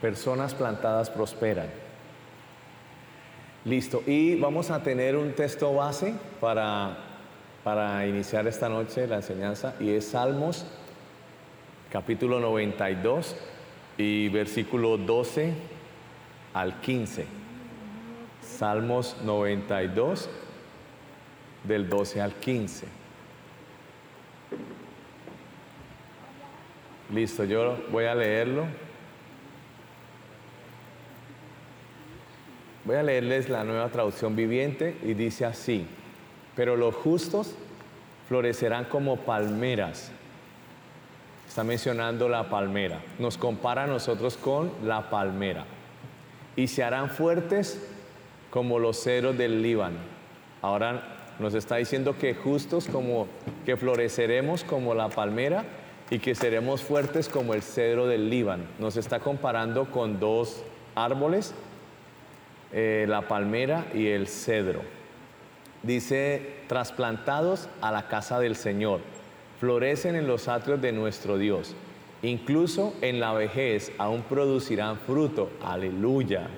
Personas plantadas prosperan. Listo. Y vamos a tener un texto base para, iniciar esta noche la enseñanza y es Salmos capítulo 92 y versículo 12 al 15. Salmos 92 del 12 al 15. Listo, yo voy a leerlo. Voy a leerles la nueva traducción viviente y dice así, pero los justos florecerán como palmeras. Está mencionando la palmera. Nos compara a nosotros con la palmera. Y se harán fuertes como los ceros del Líbano. Ahora nos está diciendo que justos como que floreceremos como la palmera y que seremos fuertes como el cedro del Líbano. Nos está comparando con dos árboles eh, la palmera y el cedro. Dice, trasplantados a la casa del Señor, florecen en los atrios de nuestro Dios. Incluso en la vejez aún producirán fruto. Aleluya.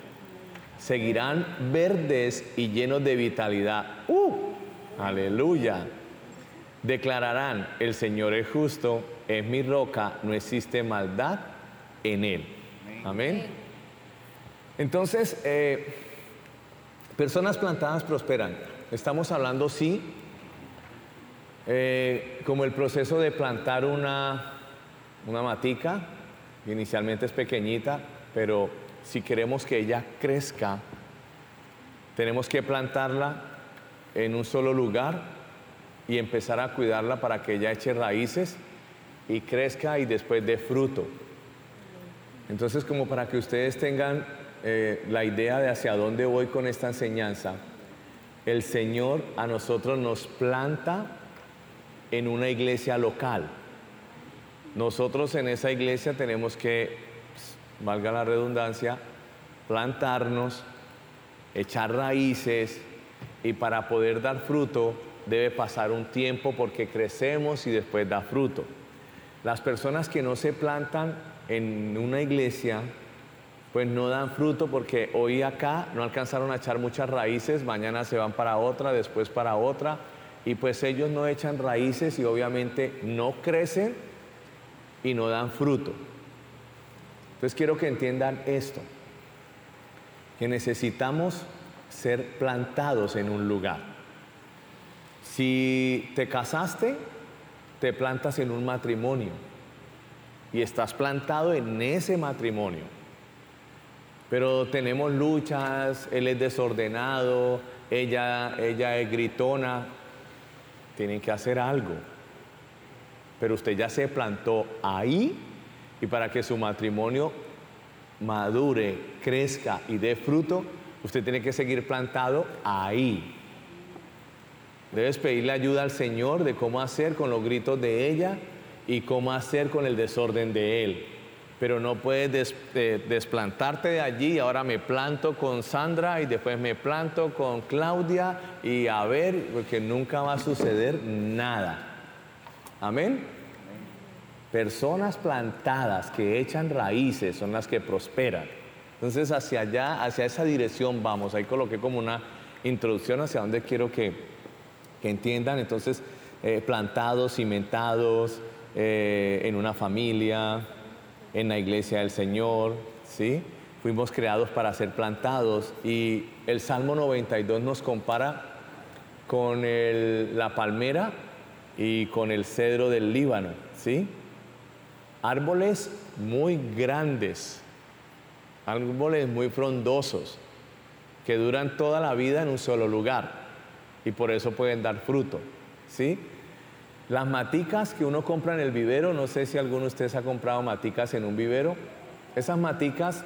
Seguirán verdes y llenos de vitalidad. ¡Uh! Aleluya. Declararán, el Señor es justo, es mi roca, no existe maldad en él. Amén. Entonces, eh, personas plantadas prosperan. Estamos hablando, sí, eh, como el proceso de plantar una, una matica, inicialmente es pequeñita, pero si queremos que ella crezca, tenemos que plantarla en un solo lugar y empezar a cuidarla para que ella eche raíces y crezca y después dé fruto. Entonces, como para que ustedes tengan eh, la idea de hacia dónde voy con esta enseñanza, el Señor a nosotros nos planta en una iglesia local. Nosotros en esa iglesia tenemos que, pues, valga la redundancia, plantarnos, echar raíces y para poder dar fruto debe pasar un tiempo porque crecemos y después da fruto. Las personas que no se plantan en una iglesia pues no dan fruto porque hoy acá no alcanzaron a echar muchas raíces, mañana se van para otra, después para otra, y pues ellos no echan raíces y obviamente no crecen y no dan fruto. Entonces quiero que entiendan esto, que necesitamos ser plantados en un lugar. Si te casaste, te plantas en un matrimonio y estás plantado en ese matrimonio pero tenemos luchas, él es desordenado, ella, ella es gritona. Tienen que hacer algo. Pero usted ya se plantó ahí y para que su matrimonio madure, crezca y dé fruto, usted tiene que seguir plantado ahí. Debes pedirle ayuda al Señor de cómo hacer con los gritos de ella y cómo hacer con el desorden de él pero no puedes eh, desplantarte de allí. Ahora me planto con Sandra y después me planto con Claudia y a ver, porque nunca va a suceder nada. Amén. Personas plantadas que echan raíces son las que prosperan. Entonces hacia allá, hacia esa dirección vamos. Ahí coloqué como una introducción hacia donde quiero que, entiendan. Entonces, eh, plantados, cimentados eh, en una familia, en la iglesia del Señor, ¿sí? Fuimos creados para ser plantados y el Salmo 92 nos compara con la palmera y con el cedro del Líbano, ¿sí? Árboles muy grandes, árboles muy frondosos, que duran toda la vida en un solo lugar y por eso pueden dar fruto, ¿sí? Las maticas que uno compra en el vivero, no sé si alguno de ustedes ha comprado maticas en un vivero, esas maticas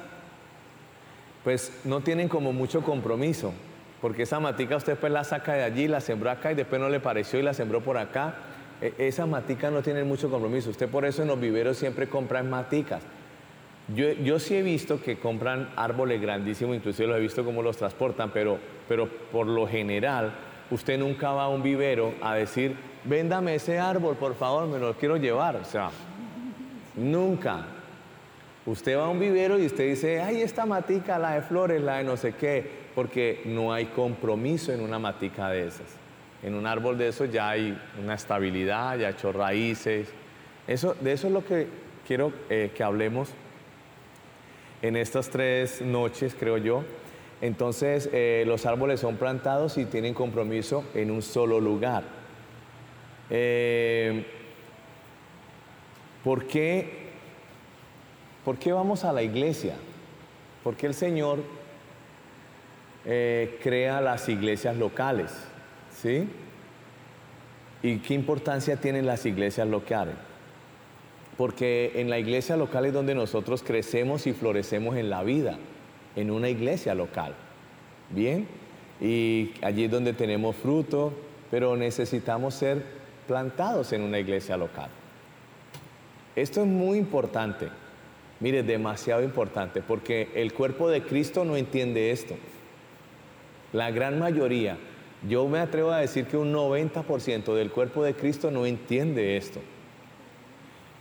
pues no tienen como mucho compromiso, porque esa matica usted pues la saca de allí, la sembró acá y después no le pareció y la sembró por acá. E, esas maticas no tienen mucho compromiso, usted por eso en los viveros siempre compra maticas. Yo, yo, sí he visto que compran árboles grandísimos, inclusive los he visto cómo los transportan, pero, pero por lo general usted nunca va a un vivero a decir, véndame ese árbol, por favor, me lo quiero llevar. O sea, nunca. Usted va a un vivero y usted dice, ay, esta matica, la de flores, la de no sé qué, porque no hay compromiso en una matica de esas. En un árbol de esos ya hay una estabilidad, ya ha hecho raíces. Eso, de eso es lo que quiero eh, que hablemos en estas tres noches, creo yo. Entonces, eh, los árboles son plantados y tienen compromiso en un solo lugar. Eh, ¿por, qué, ¿Por qué vamos a la iglesia? ¿Por qué el Señor eh, crea las iglesias locales? ¿Sí? ¿Y qué importancia tienen las iglesias locales? Porque en la iglesia local es donde nosotros crecemos y florecemos en la vida, en una iglesia local. ¿Bien? Y allí es donde tenemos fruto, pero necesitamos ser plantados en una iglesia local. Esto es muy importante, mire, demasiado importante, porque el cuerpo de Cristo no entiende esto. La gran mayoría, yo me atrevo a decir que un 90% del cuerpo de Cristo no entiende esto.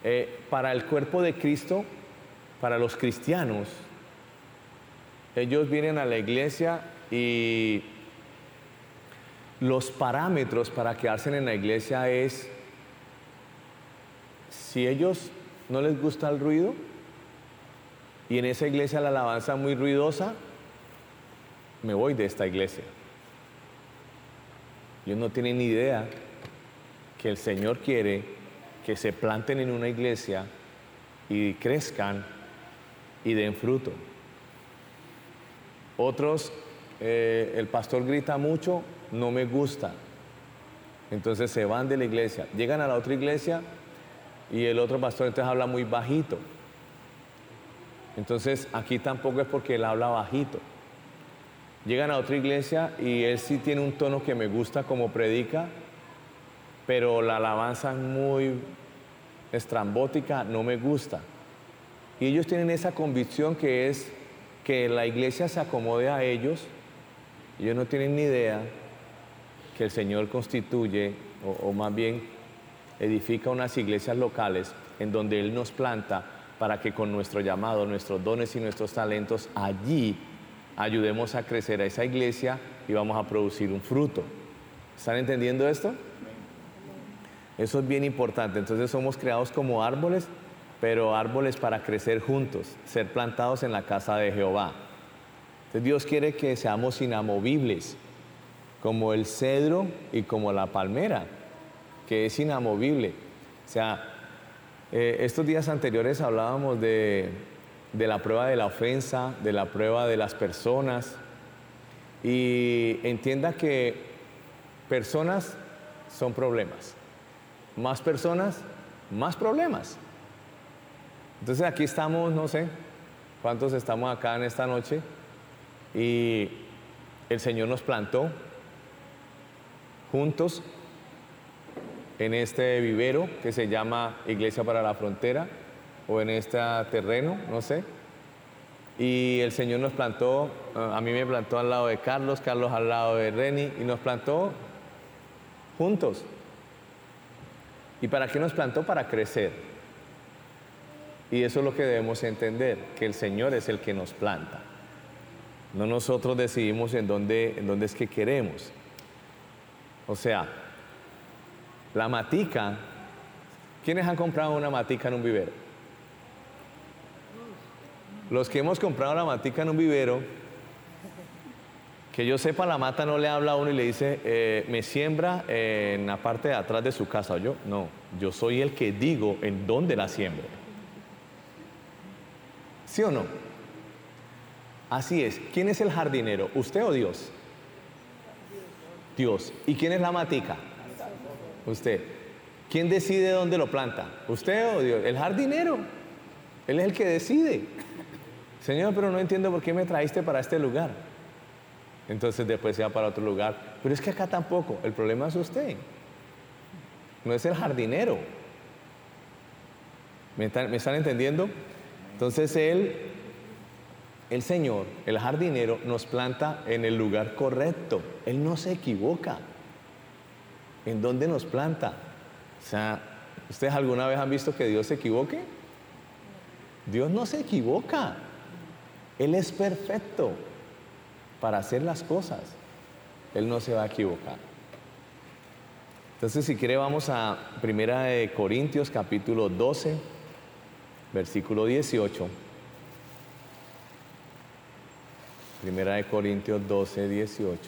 Eh, para el cuerpo de Cristo, para los cristianos, ellos vienen a la iglesia y los parámetros para quedarse en la iglesia es si ellos no les gusta el ruido y en esa iglesia la alabanza muy ruidosa, me voy de esta iglesia. Ellos no tienen ni idea que el Señor quiere que se planten en una iglesia y crezcan y den fruto. Otros, eh, el pastor grita mucho, no me gusta. Entonces se van de la iglesia, llegan a la otra iglesia y el otro pastor entonces habla muy bajito. Entonces aquí tampoco es porque él habla bajito. Llegan a otra iglesia y él sí tiene un tono que me gusta como predica, pero la alabanza es muy estrambótica, no me gusta. Y ellos tienen esa convicción que es que la iglesia se acomode a ellos. Ellos no tienen ni idea que el Señor constituye, o, o más bien edifica unas iglesias locales en donde Él nos planta para que con nuestro llamado, nuestros dones y nuestros talentos allí ayudemos a crecer a esa iglesia y vamos a producir un fruto. ¿Están entendiendo esto? Eso es bien importante. Entonces somos creados como árboles, pero árboles para crecer juntos, ser plantados en la casa de Jehová. Entonces Dios quiere que seamos inamovibles, como el cedro y como la palmera, que es inamovible. O sea, eh, estos días anteriores hablábamos de, de la prueba de la ofensa, de la prueba de las personas, y entienda que personas son problemas más personas, más problemas. Entonces aquí estamos, no sé cuántos estamos acá en esta noche y el Señor nos plantó juntos en este vivero que se llama Iglesia para la Frontera o en este terreno, no sé. Y el Señor nos plantó, a mí me plantó al lado de Carlos, Carlos al lado de Reni y nos plantó juntos. ¿Y para qué nos plantó? Para crecer. Y eso es lo que debemos entender, que el Señor es el que nos planta. No nosotros decidimos en dónde, en dónde es que queremos. O sea, la matica, ¿quiénes han comprado una matica en un vivero? Los que hemos comprado la matica en un vivero, que yo sepa, la mata no le habla a uno y le dice, eh, me siembra en la parte de atrás de su casa. yo, no, yo soy el que digo en dónde la siembro. ¿Sí o no? Así es. ¿Quién es el jardinero? ¿Usted o Dios? Dios. ¿Y quién es la matica? Usted. ¿Quién decide dónde lo planta? ¿Usted o Dios? El jardinero. Él es el que decide. Señor, pero no entiendo por qué me traíste para este lugar. Entonces después se va para otro lugar. Pero es que acá tampoco. El problema es usted. No es el jardinero. ¿Me están, entendiendo? Entonces Él, el Señor, el jardinero, nos planta en el lugar correcto. Él no se equivoca. ¿En dónde nos planta? O sea, ¿ustedes alguna vez han visto que Dios se equivoque? Dios no se equivoca. Él es perfecto para hacer las cosas. Él no se va a equivocar. Entonces, si quiere, vamos a Primera de Corintios capítulo 12, versículo 18. Primera de Corintios 12, 18.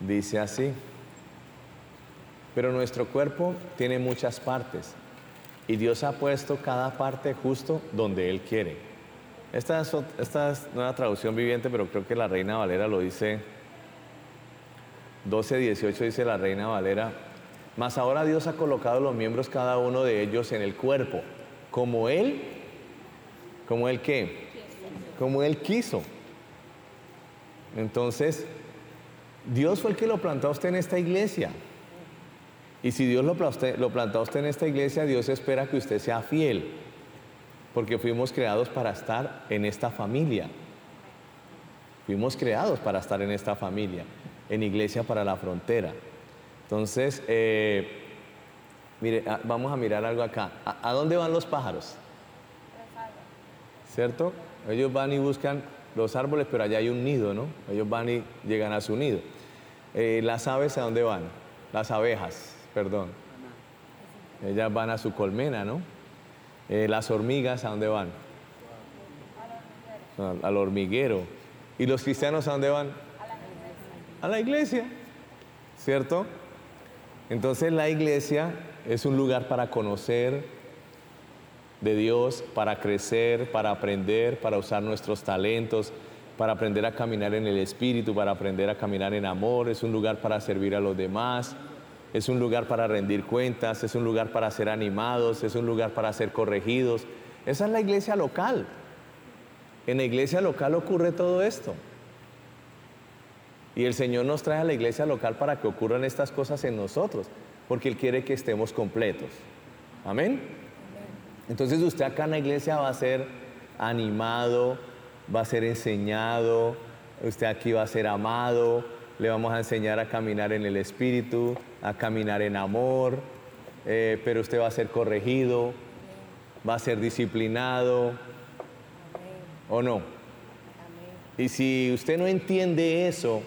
Dice así, pero nuestro cuerpo tiene muchas partes y Dios ha puesto cada parte justo donde Él quiere. Esta es, esta es una traducción viviente, pero creo que la Reina Valera lo dice 12, 18 dice la Reina Valera, mas ahora Dios ha colocado los miembros cada uno de ellos en el cuerpo, como Él, como Él qué, como Él quiso. Entonces, Dios fue el que lo plantó a usted en esta iglesia. Y si Dios lo plantó, a usted en esta iglesia, Dios espera que usted sea fiel, porque fuimos creados para estar en esta familia. Fuimos creados para estar en esta familia, en Iglesia para la Frontera. Entonces, eh, mire, ah, vamos a mirar algo acá. ¿A, dónde van los pájaros? ¿Cierto? Ellos van y buscan los árboles, pero allá hay un nido, ¿no? Ellos van y llegan a su nido. Eh, las aves, ¿a dónde van? Las abejas, perdón. Ellas van a su colmena, ¿no? Eh, las hormigas, ¿a dónde van? Al hormiguero. ¿Y los cristianos a dónde van? A la iglesia. ¿Cierto? Entonces la iglesia es un lugar para conocer de Dios, para crecer, para aprender, para usar nuestros talentos, para aprender a caminar en el Espíritu, para aprender a caminar en amor, es un lugar para servir a los demás, es un lugar para rendir cuentas, es un lugar para ser animados, es un lugar para ser corregidos. Esa es la iglesia local. En la iglesia local ocurre todo esto. Y el Señor nos trae a la iglesia local para que ocurran estas cosas en nosotros, porque Él quiere que estemos completos. Amén. Entonces usted acá en la iglesia va a ser animado, va a ser enseñado, usted aquí va a ser amado, le vamos a enseñar a caminar en el Espíritu, a caminar en amor, eh, pero usted va a ser corregido, va a ser disciplinado, ¿o no? Y si usted no entiende eso,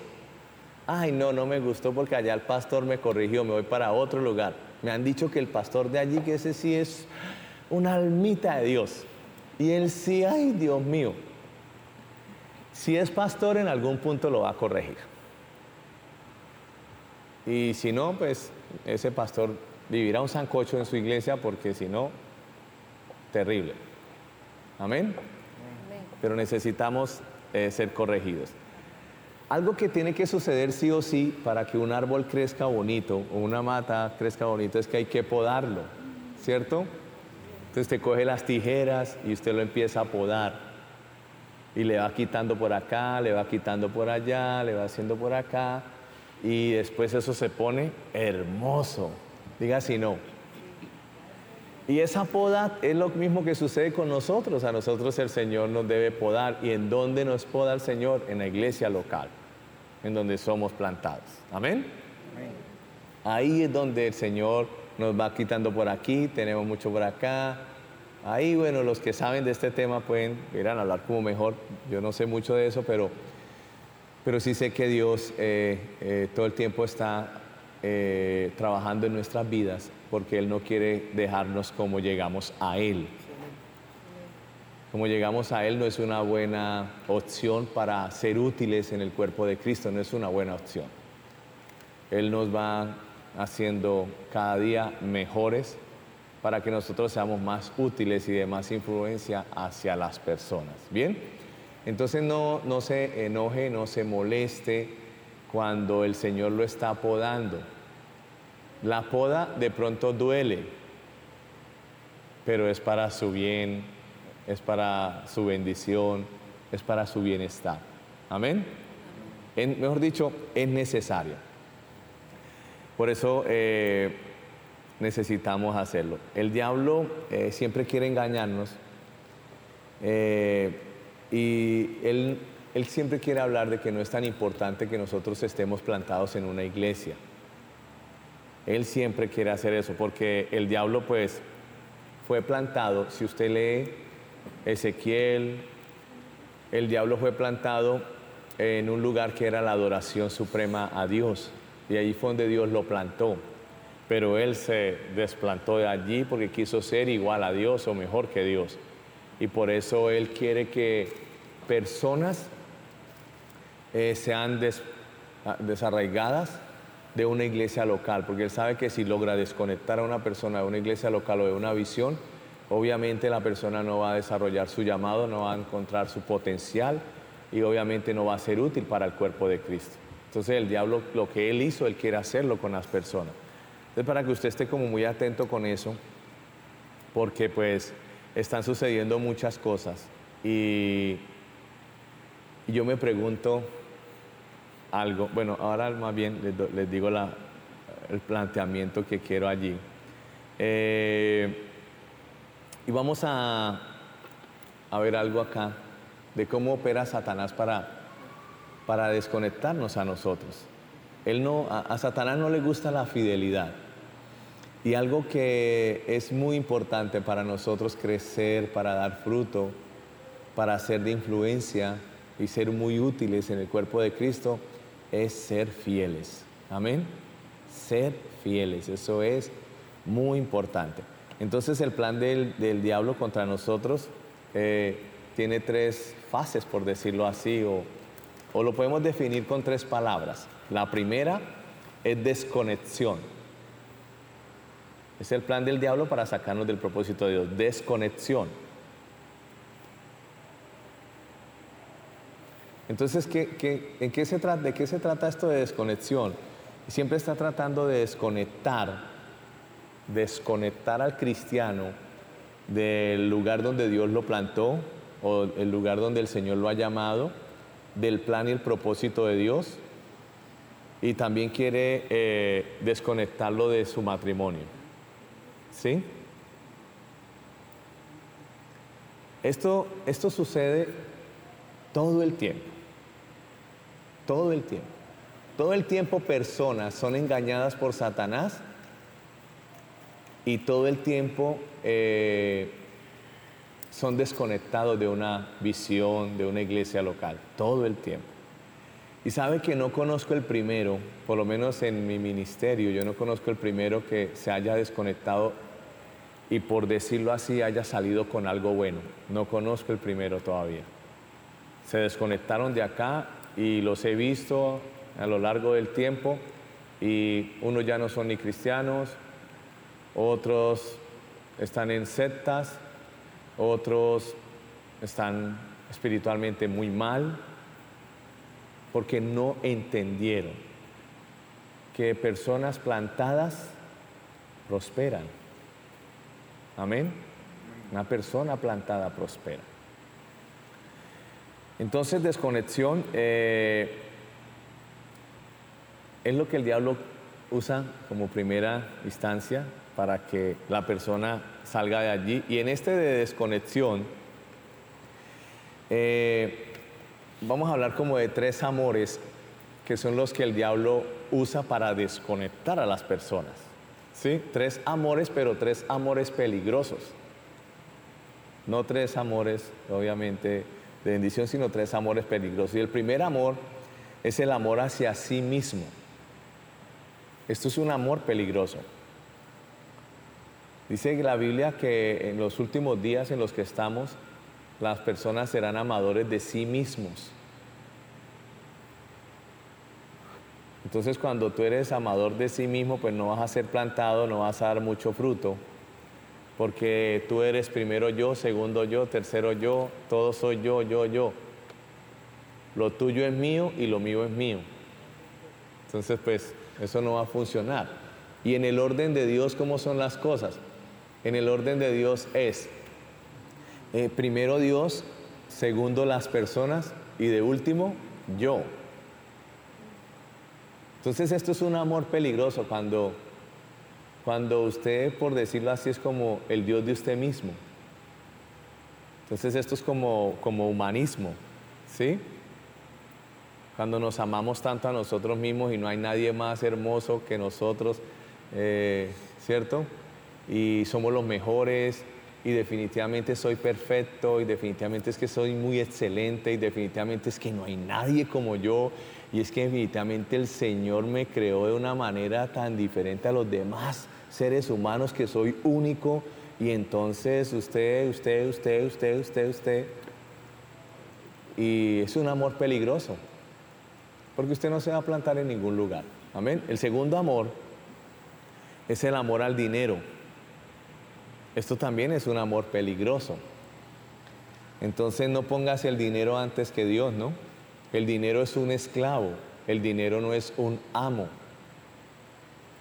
ay no, no me gustó porque allá el pastor me corrigió, me voy para otro lugar. Me han dicho que el pastor de allí, que ese sí es una almita de Dios. Y él sí, ay Dios mío, si es pastor, en algún punto lo va a corregir. Y si no, pues ese pastor vivirá un sancocho en su iglesia porque si no, terrible. Amén. Pero necesitamos eh, ser corregidos. Algo que tiene que suceder sí o sí para que un árbol crezca bonito o una mata crezca bonito es que hay que podarlo, ¿cierto? Entonces usted coge las tijeras y usted lo empieza a podar y le va quitando por acá, le va quitando por allá, le va haciendo por acá y después eso se pone hermoso. Diga si no. Y esa poda es lo mismo que sucede con nosotros. A nosotros el Señor nos debe podar. ¿Y en dónde nos poda el Señor? En la iglesia local, en donde somos plantados. Amén. Ahí es donde el Señor nos va quitando por aquí, tenemos mucho por acá, Ahí, bueno, los que saben de este tema pueden a hablar como mejor. Yo no sé mucho de eso, pero, pero sí sé que Dios eh, eh, todo el tiempo está eh, trabajando en nuestras vidas porque Él no quiere dejarnos como llegamos a Él. Como llegamos a Él no es una buena opción para ser útiles en el cuerpo de Cristo, no es una buena opción. Él nos va haciendo cada día mejores para que nosotros seamos más útiles y de más influencia hacia las personas. ¿Bien? Entonces no, no se enoje, no se moleste cuando el Señor lo está podando. La poda de pronto duele, pero es para su bien, es para su bendición, es para su bienestar. Amén. mejor dicho, es necesario. Por eso eh, necesitamos hacerlo. El diablo eh, siempre quiere engañarnos eh, y él él siempre quiere hablar de que no es tan importante que nosotros estemos plantados en una iglesia. Él siempre quiere hacer eso, porque el diablo pues fue plantado, si usted lee Ezequiel, el diablo fue plantado en un lugar que era la adoración suprema a Dios, y allí fue donde Dios lo plantó. Pero él se desplantó de allí porque quiso ser igual a Dios o mejor que Dios. Y por eso él quiere que personas eh, sean ah, desarraigadas de una iglesia local, porque él sabe que si logra desconectar a una persona de una iglesia local o de una visión, obviamente la persona no va a desarrollar su llamado, no va a encontrar su potencial y obviamente no va a ser útil para el cuerpo de Cristo. Entonces el diablo lo que él hizo, él quiere hacerlo con las personas. Entonces para que usted esté como muy atento con eso, porque pues están sucediendo muchas cosas y, yo me pregunto, algo. Bueno, ahora más bien les, digo el planteamiento que quiero allí. Eh, y vamos a, a, ver algo acá de cómo opera Satanás para, para desconectarnos a nosotros. Él no, a Satanás no le gusta la fidelidad. Y algo que es muy importante para nosotros crecer, para dar fruto, para ser de influencia y ser muy útiles en el cuerpo de Cristo, es ser fieles. Amén. Ser fieles, eso es muy importante. Entonces el plan del, diablo contra nosotros eh, tiene tres fases, por decirlo así, o, o lo podemos definir con tres palabras. La primera es desconexión. Es el plan del diablo para sacarnos del propósito de Dios. Desconexión. Entonces, ¿qué, qué ¿de qué se trata esto de desconexión? Siempre está tratando de desconectar, desconectar al cristiano del lugar donde Dios lo plantó o el lugar donde el Señor lo ha llamado, del plan y el propósito de Dios, y también quiere eh, desconectarlo de su matrimonio. ¿Sí? Esto, esto sucede todo el tiempo todo el tiempo. Todo el tiempo personas son engañadas por Satanás y todo el tiempo eh, son desconectados de una visión, de una iglesia local. Todo el tiempo. Y sabe que no conozco el primero, por lo menos en mi ministerio, yo no conozco el primero que se haya desconectado y por decirlo así haya salido con algo bueno. No conozco el primero todavía. Se desconectaron de acá y los he visto a lo largo del tiempo y unos ya no son ni cristianos, otros están en sectas, otros están espiritualmente muy mal porque no entendieron que personas plantadas prosperan. Amén. Una persona plantada prospera. Entonces desconexión eh, es lo que el diablo usa como primera instancia para que la persona salga de allí. Y en este de desconexión, eh, vamos a hablar como de tres amores que son los que el diablo usa para desconectar a las personas. ¿Sí? Tres amores, pero tres amores peligrosos. No tres amores, obviamente, de bendición, sino tres amores peligrosos. Y el primer amor es el amor hacia sí mismo. Esto es un amor peligroso. Dice la Biblia que en los últimos días en los que estamos, las personas serán amadores de sí mismos. Entonces cuando tú eres amador de sí mismo, pues no vas a ser plantado, no vas a dar mucho fruto porque tú eres primero yo, segundo yo, tercero yo, todo soy yo, yo, yo. Lo tuyo es mío y lo mío es mío. Entonces, pues, eso no va a funcionar. Y en el orden de Dios, ¿cómo son las cosas? En el orden de Dios es, eh, primero Dios, segundo las personas y de último yo. Entonces esto es un amor peligroso cuando cuando usted, por decirlo así, es como el Dios de usted mismo. Entonces esto es como, como humanismo, ¿sí? cuando nos amamos tanto a nosotros mismos y no hay nadie más hermoso que nosotros, eh, ¿cierto? Y somos los mejores y definitivamente soy perfecto y definitivamente es que soy muy excelente y definitivamente es que no hay nadie como yo y es que definitivamente el Señor me creó de una manera tan diferente a los demás seres humanos que soy único y entonces usted, usted, usted, usted, usted, usted y es un amor peligroso porque usted no se va a plantar en ningún lugar. Amén. El segundo amor es el amor al dinero. Esto también es un amor peligroso. Entonces no pongas el dinero antes que Dios, ¿no? El dinero es un esclavo, el dinero no es un amo.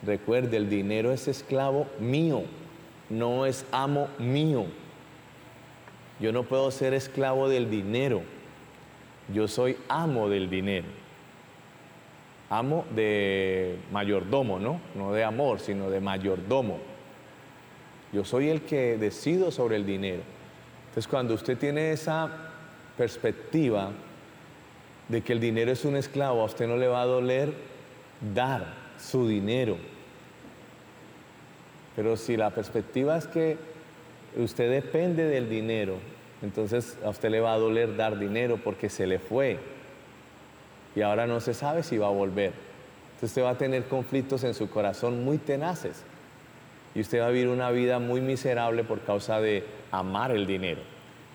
Recuerde, el dinero es esclavo mío, no es amo mío. Yo no puedo ser esclavo del dinero, yo soy amo del dinero. Amo de mayordomo, ¿no? No de amor, sino de mayordomo. Yo soy el que decido sobre el dinero. Entonces cuando usted tiene esa perspectiva de que el dinero es un esclavo, a usted no le va a doler dar su dinero. Pero si la perspectiva es que usted depende del dinero, entonces a usted le va a doler dar dinero porque se le fue y ahora no se sabe si va a volver. Entonces usted va a tener conflictos en su corazón muy tenaces y usted va a vivir una vida muy miserable por causa de amar el dinero.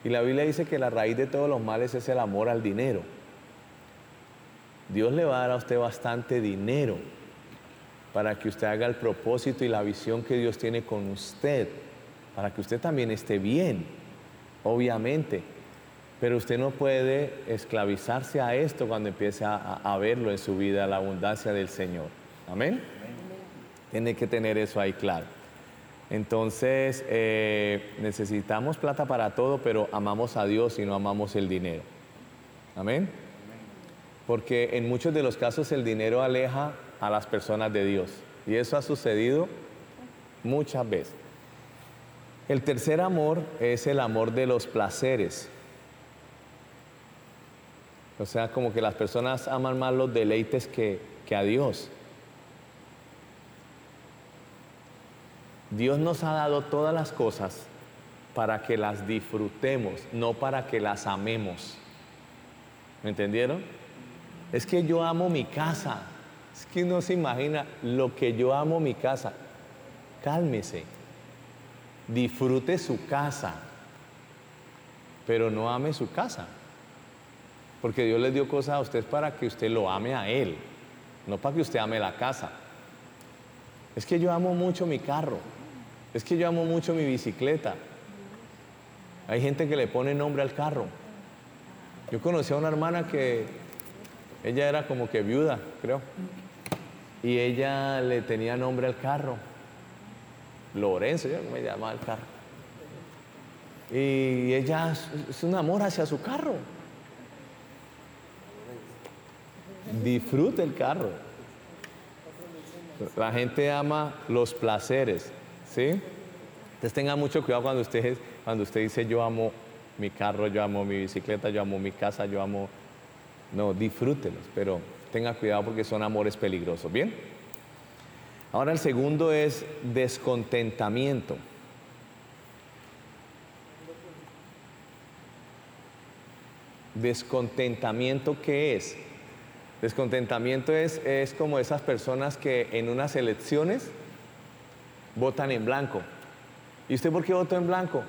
Y la Biblia dice que la raíz de todos los males es el amor al dinero. Dios le va a dar a usted bastante dinero para que usted haga el propósito y la visión que Dios tiene con usted, para que usted también esté bien, obviamente. Pero usted no puede esclavizarse a esto cuando empiece a, verlo en su vida, la abundancia del Señor. Amén. Tiene que tener eso ahí claro. Entonces, eh, necesitamos plata para todo, pero amamos a Dios y no amamos el dinero. Amén. Porque en muchos de los casos el dinero aleja a las personas de Dios. Y eso ha sucedido muchas veces. El tercer amor es el amor de los placeres. O sea, como que las personas aman más los deleites que, que a Dios. Dios nos ha dado todas las cosas para que las disfrutemos, no para que las amemos. ¿Me entendieron? Es que yo amo mi casa. Es que no se imagina lo que yo amo mi casa. Cálmese. Disfrute su casa, pero no ame su casa. Porque Dios le dio cosas a usted para que usted lo ame a Él, no para que usted ame la casa. Es que yo amo mucho mi carro. Es que yo amo mucho mi bicicleta. Hay gente que le pone nombre al carro. Yo conocí a una hermana que ella era como que viuda, creo. Y ella le tenía nombre al carro. Lorenzo, yo me llamaba el carro. Y ella es un amor hacia su carro. Disfrute el carro. La gente ama los placeres. ¿Sí? Entonces tenga mucho cuidado cuando usted, cuando usted dice yo amo mi carro, yo amo mi bicicleta, yo amo mi casa, yo amo... No, disfrútelos, pero tenga cuidado porque son amores peligrosos. ¿Bien? Ahora el segundo es descontentamiento. Descontentamiento, ¿qué es? Descontentamiento es, es como esas personas que en unas elecciones votan en blanco. ¿Y usted por qué votó en blanco?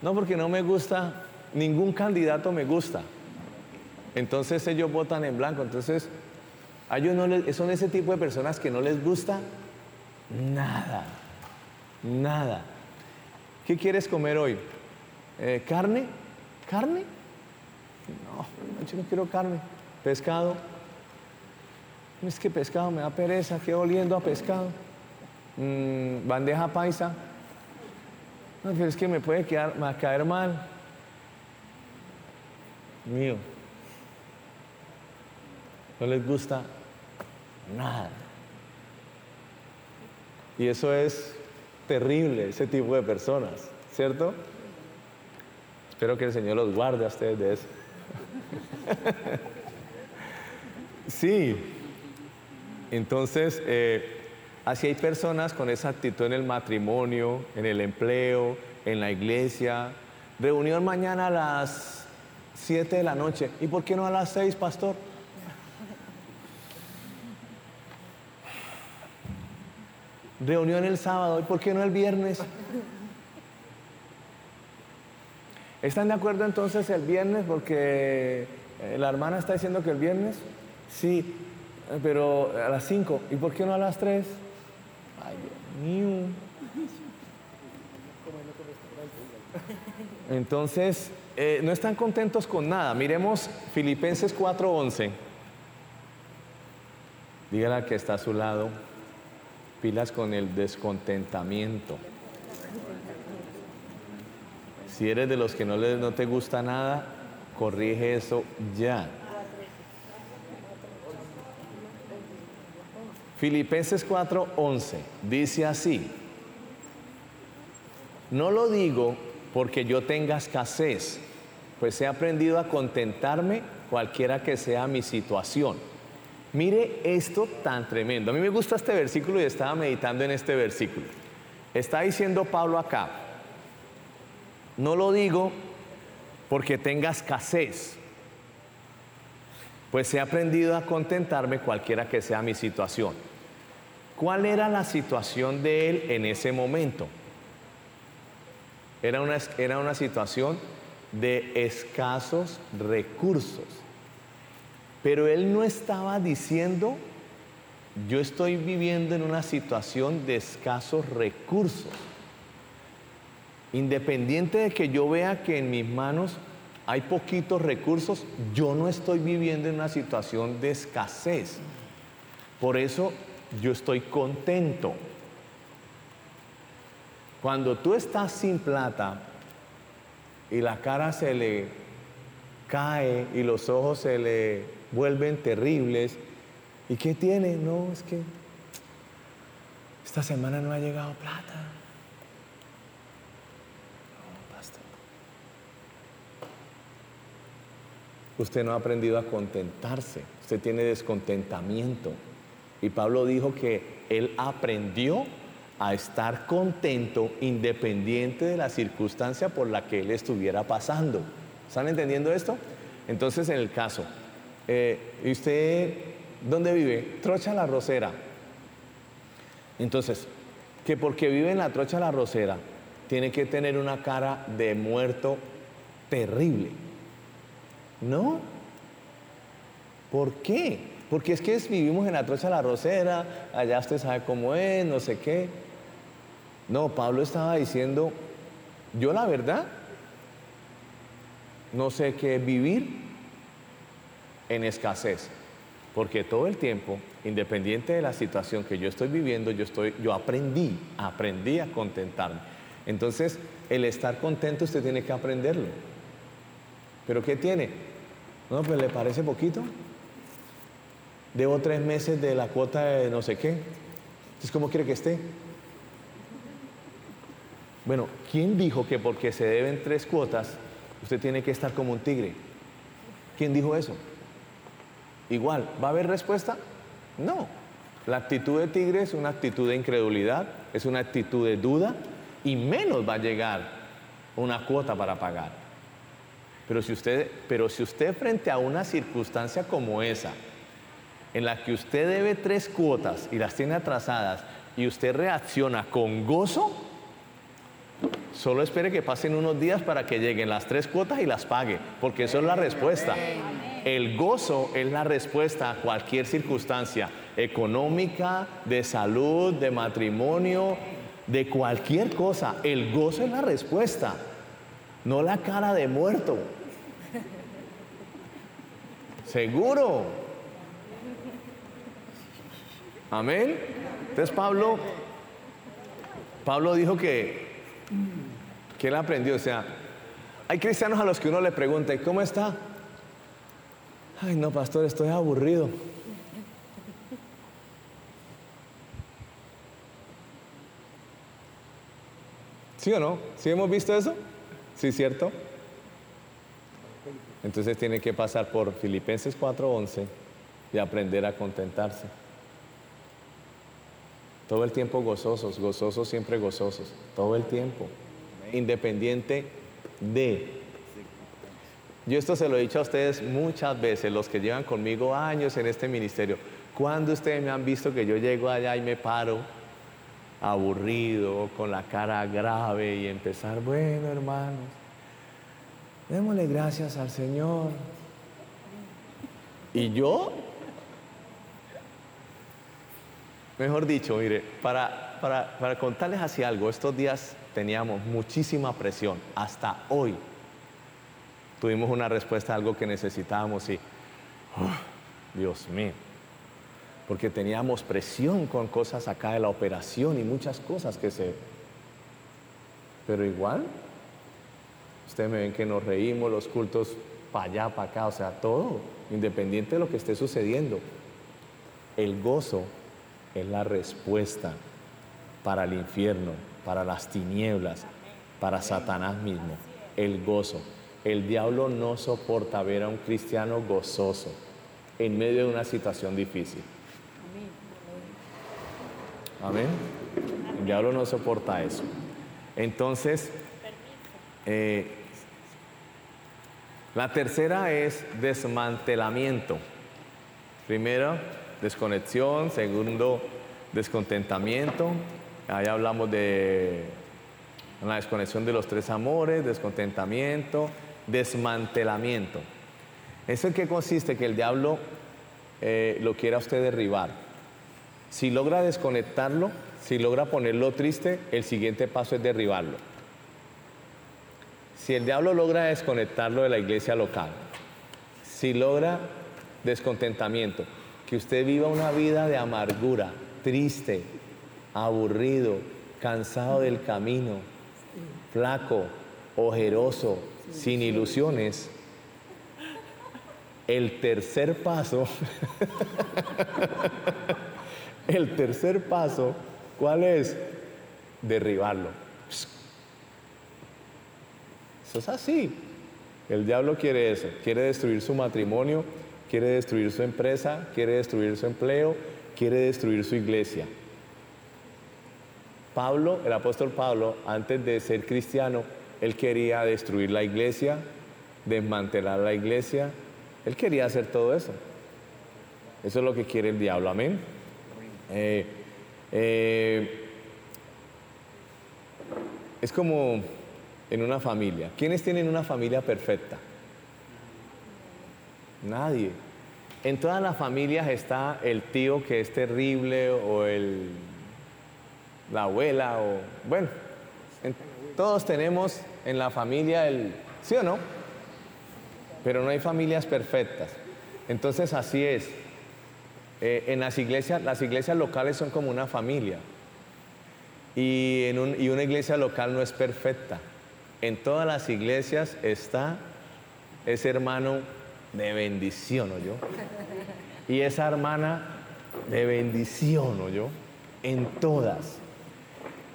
No, porque no me gusta, ningún candidato me gusta. Entonces ellos votan en blanco. Entonces, a ellos no les, son ese tipo de personas que no les gusta nada, nada. ¿Qué quieres comer hoy? Eh, ¿Carne? ¿Carne? No, yo no quiero carne. ¿Pescado? Es que pescado me da pereza, quedo oliendo a pescado. Mm, bandeja paisa. No, es que me puede quedar, me caer mal. Mío. No les gusta nada. Y eso es terrible, ese tipo de personas, ¿cierto? Espero que el Señor los guarde a ustedes de eso. Sí. Entonces, eh, así hay personas con esa actitud en el matrimonio, en el empleo, en la iglesia. Reunión mañana a las 7 de la noche. ¿Y por qué no a las 6, pastor? Reunión el sábado. ¿Y por qué no el viernes? ¿Están de acuerdo entonces el viernes? Porque eh, la hermana está diciendo que el viernes. Sí, pero a las 5. ¿Y por qué no a las 3? Entonces, eh, no están contentos con nada. Miremos Filipenses 4:11. Dígale al que está a su lado, pilas con el descontentamiento. Si eres de los que no, no te gusta nada, corrige eso ya. Filipenses 4:11 dice así, no lo digo porque yo tenga escasez, pues he aprendido a contentarme cualquiera que sea mi situación. Mire esto tan tremendo. A mí me gusta este versículo y estaba meditando en este versículo. Está diciendo Pablo acá, no lo digo porque tenga escasez, pues he aprendido a contentarme cualquiera que sea mi situación. ¿Cuál era la situación de él en ese momento? Era una, era una situación de escasos recursos. Pero él no estaba diciendo, yo estoy viviendo en una situación de escasos recursos. Independiente de que yo vea que en mis manos hay poquitos recursos, yo no estoy viviendo en una situación de escasez. Por eso yo estoy contento. Cuando tú estás sin plata y la cara se le cae y los ojos se le vuelven terribles, ¿y qué tiene? No, es que esta semana no ha llegado plata. No. Usted no ha aprendido a contentarse, usted tiene descontentamiento. Y Pablo dijo que él aprendió a estar contento independiente de la circunstancia por la que él estuviera pasando. ¿Están entendiendo esto? Entonces, en el caso, eh, ¿y usted dónde vive? Trocha la Rosera. Entonces, que porque vive en la Trocha la Rosera, tiene que tener una cara de muerto terrible. ¿No? ¿Por qué? Porque es que vivimos en la Trocha la Rosera, allá usted sabe cómo es, no sé qué. No, Pablo estaba diciendo, yo la verdad no sé qué es vivir en escasez, porque todo el tiempo, independiente de la situación que yo estoy viviendo, yo estoy yo aprendí, aprendí a contentarme. Entonces, el estar contento usted tiene que aprenderlo. ¿Pero qué tiene? No, pues le parece poquito. Debo tres meses de la cuota de no sé qué. Entonces, ¿cómo quiere que esté? Bueno, ¿quién dijo que porque se deben tres cuotas, usted tiene que estar como un tigre? ¿Quién dijo eso? Igual, ¿va a haber respuesta? No. La actitud de tigre es una actitud de incredulidad, es una actitud de duda y menos va a llegar una cuota para pagar. Pero si usted, pero si usted frente a una circunstancia como esa, en la que usted debe tres cuotas y las tiene atrasadas y usted reacciona con gozo, Solo espere que pasen unos días para que lleguen las tres cuotas y las pague, porque eso es la respuesta. El gozo es la respuesta a cualquier circunstancia económica, de salud, de matrimonio, de cualquier cosa. El gozo es la respuesta, no la cara de muerto. Seguro. Amén. Entonces Pablo, Pablo dijo que él aprendió. O sea, hay cristianos a los que uno le pregunta, ¿y cómo está? Ay, no, pastor, estoy aburrido. ¿Sí o no? ¿Sí hemos visto eso? ¿Sí, cierto? Entonces tiene que pasar por Filipenses 4:11 y aprender a contentarse. Todo el tiempo gozosos, gozosos, siempre gozosos, todo el tiempo, independiente de. Yo esto se lo he dicho a ustedes muchas veces, los que llevan conmigo años en este ministerio. ¿Cuándo ustedes me han visto que yo llego allá y me paro aburrido, con la cara grave y empezar, bueno hermanos, démosle gracias al Señor. Y yo, mejor dicho, mire, para, para, para contarles así algo, estos días teníamos muchísima presión, hasta hoy tuvimos una respuesta a algo que necesitábamos y, Dios mío, porque teníamos presión con cosas acá de la operación y muchas cosas que se... Pero igual, ustedes me ven que nos reímos, los cultos para allá, para acá, o sea, todo, independiente de lo que esté sucediendo. El gozo es la respuesta para el infierno, para las tinieblas, para Satanás mismo. El gozo. El diablo no soporta ver a un cristiano gozoso en medio de una situación difícil. Amén. El diablo no soporta eso. Entonces, eh, la tercera es desmantelamiento. Primero, desconexión. Segundo, descontentamiento. Ahí hablamos de la desconexión de los tres amores, descontentamiento, desmantelamiento. ¿Eso en qué consiste? Que el diablo eh, lo quiera usted derribar. Si logra desconectarlo, si logra ponerlo triste, el siguiente paso es derribarlo. Si el diablo logra desconectarlo de la iglesia local, si logra descontentamiento, que usted viva una vida de amargura, triste, aburrido, cansado del camino, flaco, ojeroso, sin ilusiones, el tercer paso El tercer paso, ¿cuál es? Derribarlo. Eso es así. El diablo quiere eso, quiere destruir su matrimonio, quiere destruir su empresa, quiere destruir su empleo, quiere destruir su iglesia. Pablo, el apóstol Pablo, antes de ser cristiano, él quería destruir la iglesia, desmantelar la iglesia, él quería hacer todo eso. Eso es lo que quiere el diablo, amén. Eh, eh, es como en una familia. ¿Quiénes tienen una familia perfecta? Nadie. En todas las familias está el tío que es terrible o el, la abuela o bueno, todos tenemos en la familia el, ¿sí o no? Pero no hay familias perfectas. Entonces así es. Eh, en las iglesias, las iglesias locales son como una familia. Y, en y una iglesia local no es perfecta. En todas las iglesias está ese hermano de bendición, ¿o yo? Y esa hermana de bendición, ¿o yo? En todas.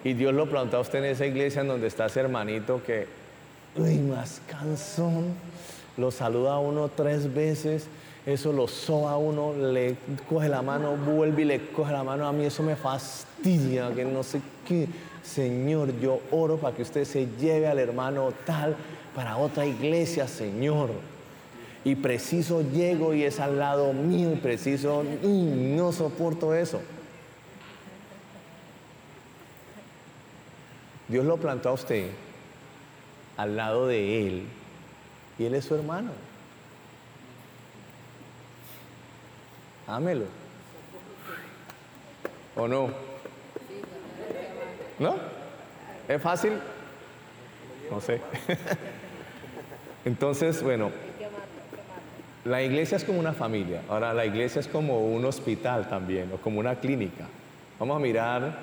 Y Dios lo plantó a usted en esa iglesia en donde está ese hermanito que, uy, más cansón, lo saluda a uno tres veces eso lo soba uno, le coge la mano, vuelve y le coge la mano. A mí eso me fastidia, que no sé qué. Señor, yo oro para que usted se lleve al hermano tal para otra iglesia, Señor. Y preciso llego y es al lado mío y preciso, no soporto eso. Dios lo plantó a usted al lado de Él y Él es su hermano. Ámelo. ¿O no? ¿No? ¿Es fácil? No sé. Entonces, bueno, la iglesia es como una familia. Ahora, la iglesia es como un hospital también, o como una clínica. Vamos a mirar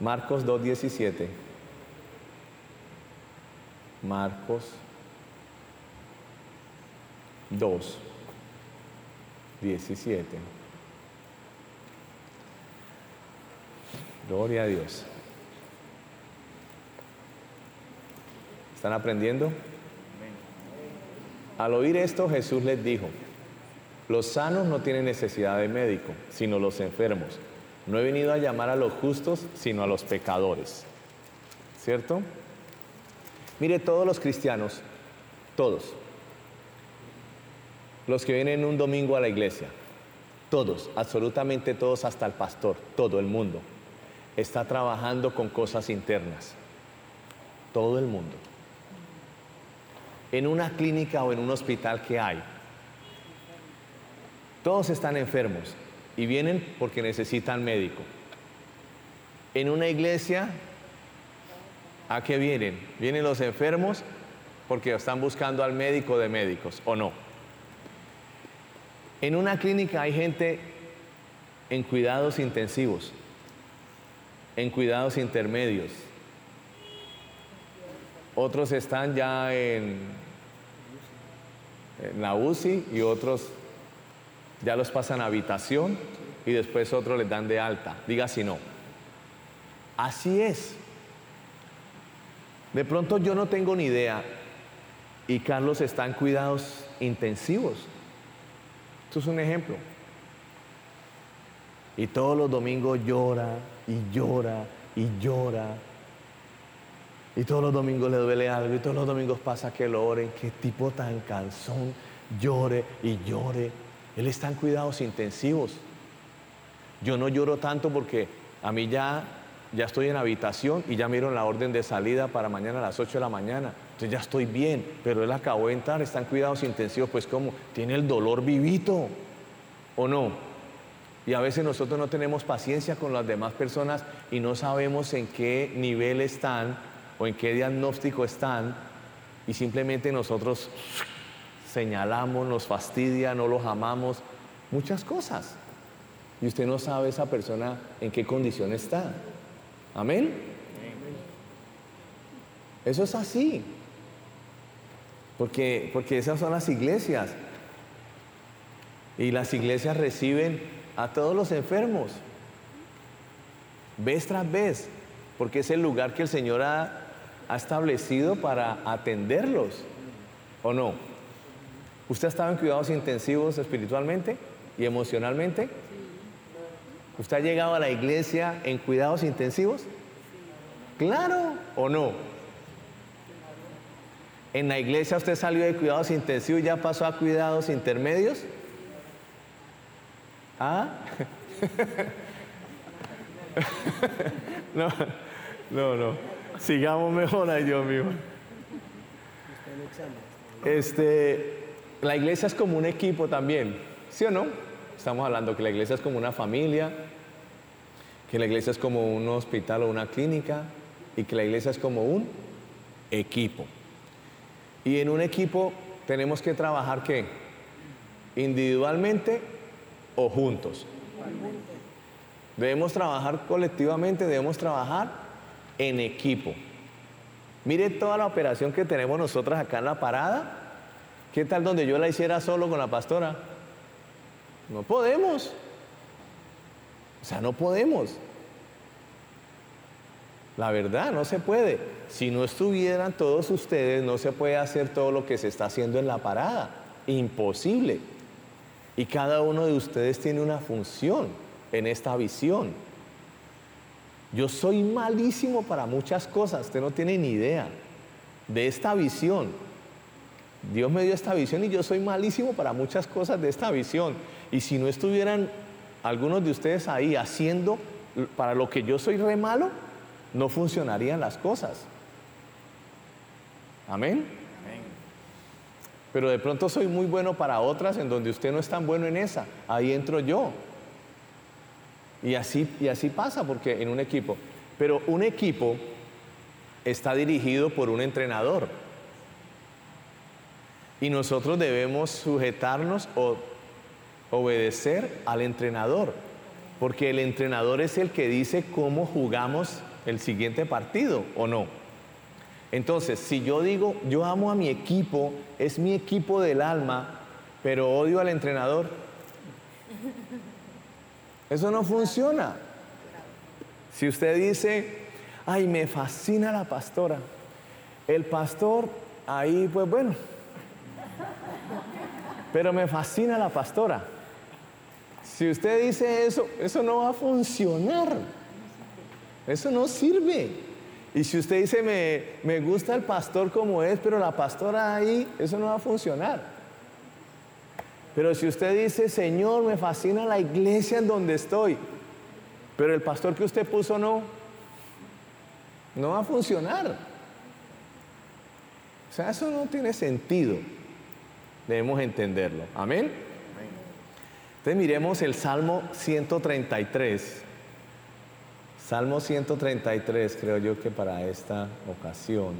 Marcos 2.17. Marcos 2, 17. Gloria a Dios. ¿Están aprendiendo? Al oír esto, Jesús les dijo, Los sanos no tienen necesidad de médico, sino los enfermos. No he venido a llamar a los justos, sino a los pecadores. ¿Cierto? Mire, todos los cristianos, todos, los que vienen un domingo a la iglesia, todos, absolutamente todos, hasta el pastor, todo el mundo, está trabajando con cosas internas. Todo el mundo. En una clínica o en un hospital que hay, todos están enfermos y vienen porque necesitan médico. En una iglesia, ¿a qué vienen? Vienen los enfermos porque están buscando al médico de médicos, ¿o no? En una clínica hay gente en cuidados intensivos, en cuidados intermedios. Otros están ya en, la UCI y otros ya los pasan a habitación y después otros les dan de alta. Diga si no. Así es. De pronto yo no tengo ni idea y Carlos está en cuidados intensivos. Esto es un ejemplo. Y todos los domingos llora y llora y llora. Y todos los domingos le duele algo y todos los domingos pasa que lo oren. Qué tipo tan cansón, llore y llore. Él está en cuidados intensivos. Yo no lloro tanto porque a mí ya, ya estoy en habitación y ya miro la orden de salida para mañana a las 8 de la mañana. Entonces ya estoy bien, pero él acabó de entrar, está en cuidados intensivos, pues como tiene el dolor vivito, ¿o no? Y a veces nosotros no tenemos paciencia con las demás personas y no sabemos en qué nivel están o en qué diagnóstico están y simplemente nosotros señalamos, nos fastidia, no los amamos, muchas cosas. Y usted no sabe esa persona en qué condición está. Amén. Eso es así. Porque, porque esas son las iglesias. Y las iglesias reciben a todos los enfermos, vez tras vez, porque es el lugar que el Señor ha, ha establecido para atenderlos, ¿o no? ¿Usted ha estado en cuidados intensivos espiritualmente y emocionalmente? ¿Usted ha llegado a la iglesia en cuidados intensivos? Claro o no. En la iglesia usted salió de cuidados intensivos y ya pasó a cuidados intermedios. ¿Ah? no, no, no. Sigamos mejor, ay Dios mío. Este, la iglesia es como un equipo también, ¿sí o no? Estamos hablando que la iglesia es como una familia, que la iglesia es como un hospital o una clínica y que la iglesia es como un equipo. Y en un equipo tenemos que trabajar qué? Individualmente o juntos. Debemos trabajar colectivamente, debemos trabajar en equipo. Mire toda la operación que tenemos nosotras acá en la parada. ¿Qué tal donde yo la hiciera solo con la pastora? No podemos. O sea, no podemos. La verdad, no se puede. Si no estuvieran todos ustedes, no se puede hacer todo lo que se está haciendo en la parada. Imposible. Y cada uno de ustedes tiene una función en esta visión. Yo soy malísimo para muchas cosas, usted no tiene ni idea de esta visión. Dios me dio esta visión y yo soy malísimo para muchas cosas de esta visión. Y si no estuvieran algunos de ustedes ahí haciendo para lo que yo soy re malo, no funcionarían las cosas. Amén. Pero de pronto soy muy bueno para otras en donde usted no es tan bueno en esa. Ahí entro yo. Y así, y así pasa porque en un equipo. Pero un equipo está dirigido por un entrenador. Y nosotros debemos sujetarnos o obedecer al entrenador. Porque el entrenador es el que dice cómo jugamos el siguiente partido o no. Entonces, si yo digo, yo amo a mi equipo, es mi equipo del alma, pero odio al entrenador, eso no funciona. Si usted dice, ay, me fascina la pastora, el pastor, ahí pues bueno, Pero me fascina la pastora. Si usted dice eso, eso no va a funcionar. Eso no sirve. Y si usted dice, me, me gusta el pastor como es, pero la pastora ahí, eso no va a funcionar. Pero si usted dice, Señor, me fascina la iglesia en donde estoy, pero el pastor que usted puso no, no va a funcionar. O sea, eso no tiene sentido. Debemos entenderlo. Amén. Entonces miremos el Salmo 133. Salmo 133, creo yo que para esta ocasión.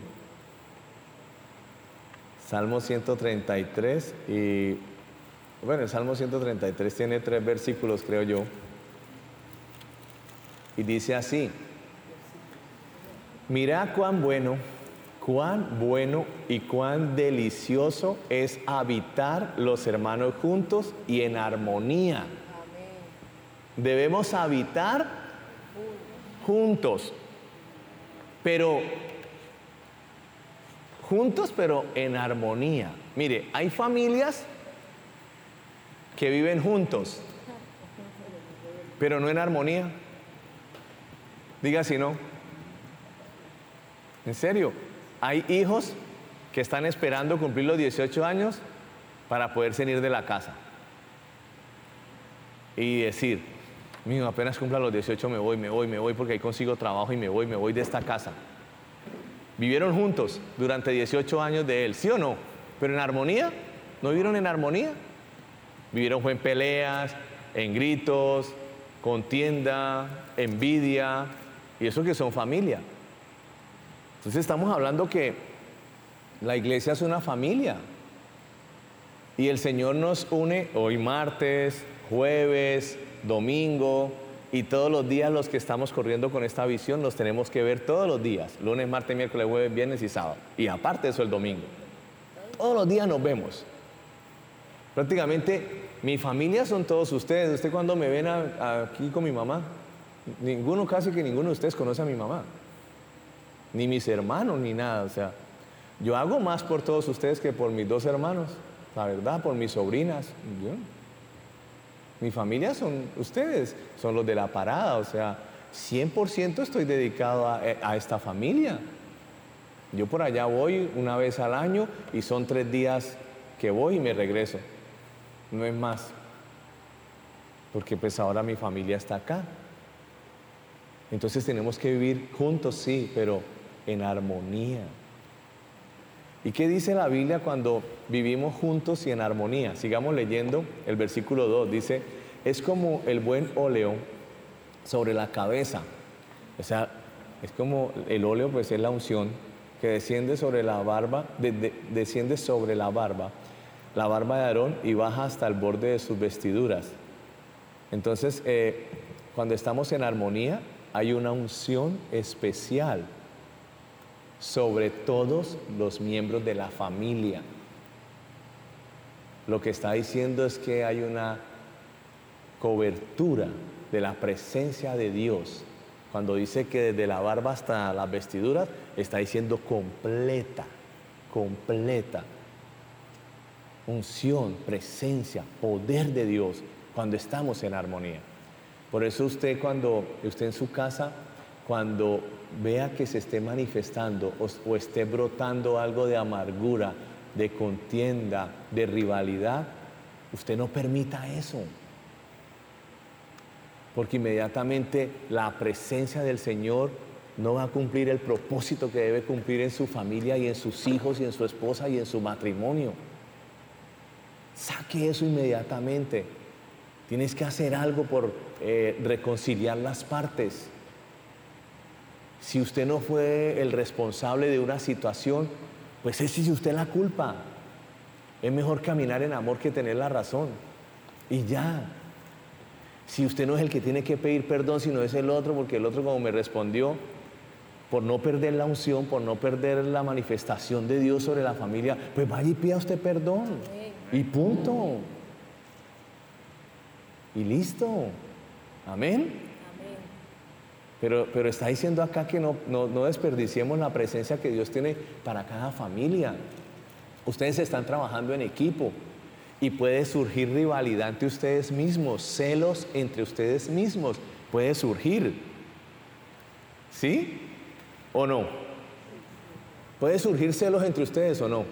Salmo 133 y bueno, el Salmo 133 tiene tres versículos, creo yo. Y dice así, mira cuán bueno, cuán bueno y cuán delicioso es habitar los hermanos juntos y en armonía. Debemos habitar juntos, pero juntos pero en armonía. Mire, hay familias que viven juntos, pero no en armonía. Diga si no. En serio, hay hijos que están esperando cumplir los 18 años para poder salir de la casa y decir, mío, apenas cumpla los 18 me voy, me voy, me voy porque ahí consigo trabajo y me voy, me voy de esta casa. Vivieron juntos durante 18 años de él, ¿sí o no? Pero en armonía, ¿no vivieron en armonía? Vivieron en peleas, en gritos, contienda, envidia, y eso que son familia. Entonces estamos hablando que la iglesia es una familia. Y el Señor nos une hoy martes, jueves, domingo y todos los días los que estamos corriendo con esta visión los tenemos que ver todos los días, lunes, martes, miércoles, jueves, viernes y sábado. Y aparte eso el domingo. Todos los días nos vemos. Prácticamente mi familia son todos ustedes. Usted cuando me ven aquí con mi mamá, ninguno, casi que ninguno de ustedes conoce a mi mamá. Ni mis hermanos, ni nada. O sea, yo hago más por todos ustedes que por mis dos hermanos. La verdad, por mis sobrinas. Mi familia son ustedes, son los de la parada, o sea, 100% estoy dedicado a, a, esta familia. Yo por allá voy una vez al año y son tres días que voy y me regreso. No es más. Porque pues ahora mi familia está acá. Entonces tenemos que vivir juntos, sí, pero en armonía. ¿Y qué dice la Biblia cuando vivimos juntos y en armonía? Sigamos leyendo el versículo 2. Dice, es como el buen óleo sobre la cabeza. O sea, es como el óleo, pues es la unción que desciende sobre la barba, desciende sobre la barba, la barba de Aarón y baja hasta el borde de sus vestiduras. Entonces, eh, cuando estamos en armonía, hay una unción especial sobre todos los miembros de la familia. Lo que está diciendo es que hay una cobertura de la presencia de Dios. Cuando dice que desde la barba hasta las vestiduras, está diciendo completa, completa. Unción, presencia, poder de Dios cuando estamos en armonía. Por eso usted cuando usted en su casa, cuando vea que se esté manifestando o, esté brotando algo de amargura, de contienda, de rivalidad, usted no permita eso. Porque inmediatamente la presencia del Señor no va a cumplir el propósito que debe cumplir en su familia y en sus hijos y en su esposa y en su matrimonio. Saque eso inmediatamente. Tienes que hacer algo por eh, reconciliar las partes. Si usted no fue el responsable de una situación, pues es usted la culpa. Es mejor caminar en amor que tener la razón. Y ya. Si usted no es el que tiene que pedir perdón, sino es el otro, porque el otro como me respondió, por no perder la unción, por no perder la manifestación de Dios sobre la familia, pues vaya y pida usted perdón. Y punto. Y listo. Amén. Pero, pero está diciendo acá que no, no, no desperdiciemos la presencia que Dios tiene para cada familia. Ustedes están trabajando en equipo Y puede surgir rivalidad entre ustedes mismos, celos entre ustedes mismos. Puede surgir. ¿Sí? ¿O no? ¿Puede surgir celos entre ustedes o no?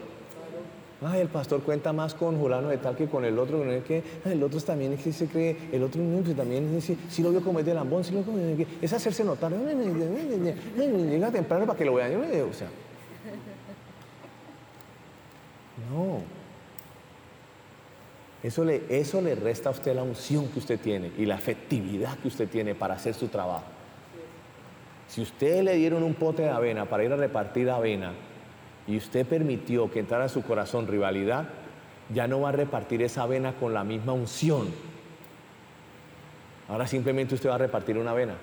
Ay, el pastor cuenta más con Julano de tal que con el otro, que el otro también es se cree, el otro pues también si, si lo vio como es de lambón, si lo como es hacerse notar, llega temprano para que lo vean, o sea. No. Eso le, eso le resta a usted la unción que usted tiene y la efectividad que usted tiene para hacer su trabajo. Si usted le dieron un pote de avena para ir a repartir avena y usted permitió que entrara a su corazón rivalidad, ya no va a repartir esa avena con la misma unción. Ahora simplemente usted va a repartir una avena,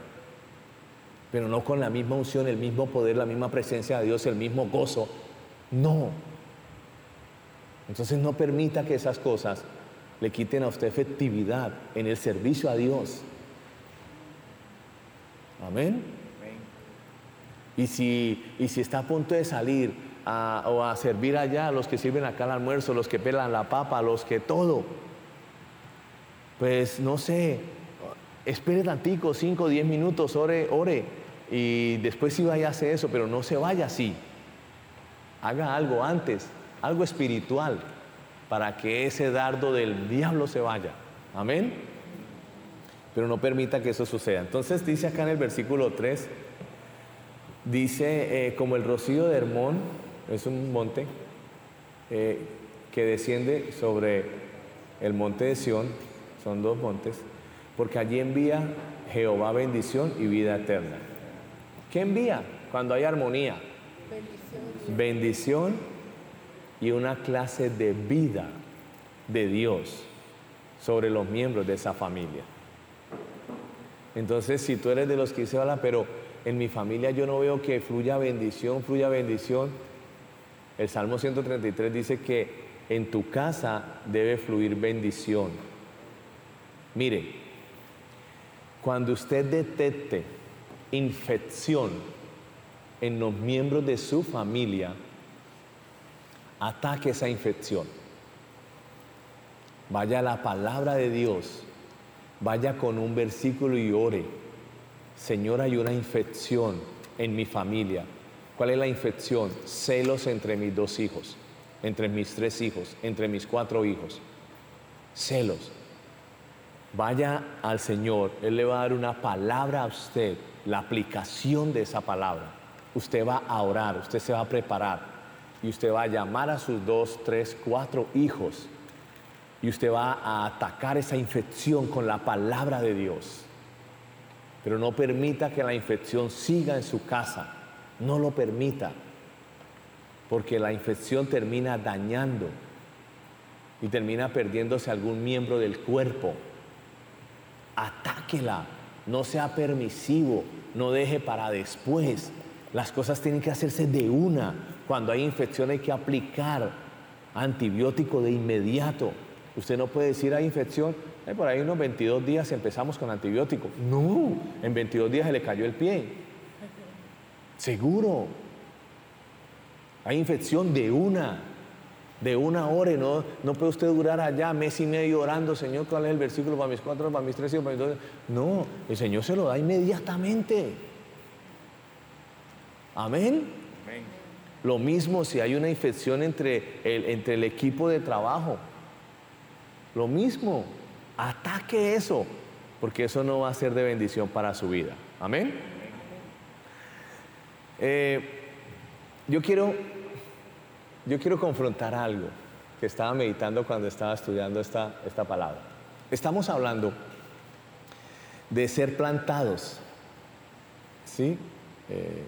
pero no con la misma unción, el mismo poder, la misma presencia de Dios, el mismo gozo. No. Entonces no permita que esas cosas le quiten a usted efectividad en el servicio a Dios. Amén. Y si, y si está a punto de salir o a servir allá, los que sirven acá al almuerzo, los que pelan la papa, los que todo, pues no sé, espere tantico, 5 o 10 minutos, ore, ore, y después sí vaya a hacer eso, pero no se vaya así. Haga algo antes, algo espiritual, para que ese dardo del diablo se vaya. Amén. Pero no permita que eso suceda. Entonces dice acá en el versículo 3, Dice, eh, como el rocío de Hermón, es un monte eh, que desciende sobre el monte de Sión, son dos montes, porque allí envía Jehová bendición y vida eterna. ¿Qué envía cuando hay armonía? Bendición. bendición y una clase de vida de Dios sobre los miembros de esa familia. Entonces, si tú eres de los que se habla, pero en mi familia yo no veo que fluya bendición, fluya bendición. El Salmo 133 dice que en tu casa debe fluir bendición. Mire, cuando usted detecte infección en los miembros de su familia, ataque esa infección. Vaya a la palabra de Dios, vaya con un versículo y ore Señor, hay una infección en mi familia. ¿Cuál es la infección? Celos entre mis dos hijos, entre mis tres hijos, entre mis cuatro hijos. Celos. Vaya al Señor, Él le va a dar una palabra a usted, la aplicación de esa palabra. Usted va a orar, usted se va a preparar y usted va a llamar a sus dos, tres, cuatro hijos y usted va a atacar esa infección con la palabra de Dios. Pero no permita que la infección siga en su casa. No lo permita. Porque la infección termina dañando y termina perdiéndose algún miembro del cuerpo. Atáquela. No sea permisivo. No deje para después. Las cosas tienen que hacerse de una. Cuando hay infección hay que aplicar antibiótico de inmediato. Usted no puede decir hay infección, eh, por ahí unos 22 días empezamos con antibiótico. No, en 22 días se le cayó el pie. Seguro. Hay infección de una, de una hora. No, no puede usted durar allá mes y medio orando, Señor, ¿cuál es el versículo para mis cuatro, para mis tres para mis dos? No, el Señor se lo da inmediatamente. Amén. Lo mismo si hay una infección entre el, entre el equipo de trabajo. Lo mismo. Ataque eso, porque eso no va a ser de bendición para su vida. Amén. Eh, yo quiero, yo quiero confrontar algo que estaba meditando cuando estaba estudiando esta, esta palabra. Estamos hablando de ser plantados. ¿Sí? Eh,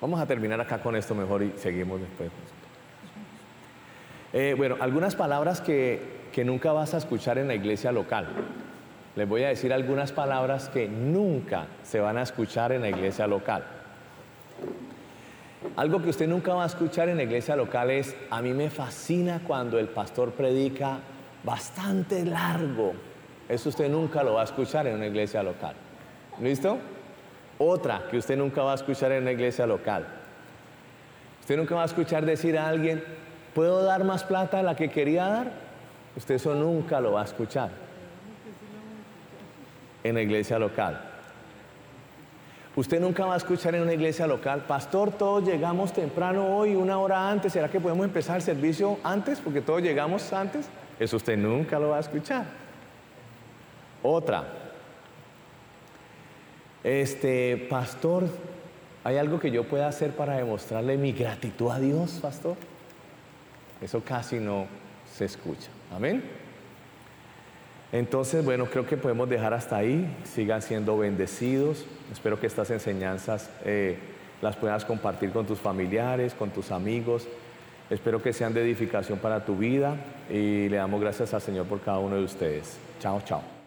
vamos a terminar acá con esto mejor y seguimos después. Eh, bueno, algunas palabras que que nunca vas a escuchar en la iglesia local. Les voy a decir algunas palabras que nunca se van a escuchar en la iglesia local. Algo que usted nunca va a escuchar en la iglesia local es, a mí me fascina cuando el pastor predica bastante largo. Eso usted nunca lo va a escuchar en una iglesia local. ¿Listo? Otra que usted nunca va a escuchar en una iglesia local. Usted nunca va a escuchar decir a alguien, ¿puedo dar más plata a la que quería dar? Usted eso nunca lo va a escuchar en la iglesia local. Usted nunca va a escuchar en una iglesia local, pastor, todos llegamos temprano hoy, una hora antes, ¿será que podemos empezar el servicio antes? Porque todos llegamos antes. Eso usted nunca lo va a escuchar. Otra. Este, pastor, ¿hay algo que yo pueda hacer para demostrarle mi gratitud a Dios, pastor? Eso casi no se escucha. Amén. Entonces, bueno, creo que podemos dejar hasta ahí. Sigan siendo bendecidos. Espero que estas enseñanzas eh, las puedas compartir con tus familiares, con tus amigos. Espero que sean de edificación para tu vida y le damos gracias al Señor por cada uno de ustedes. Chao, chao.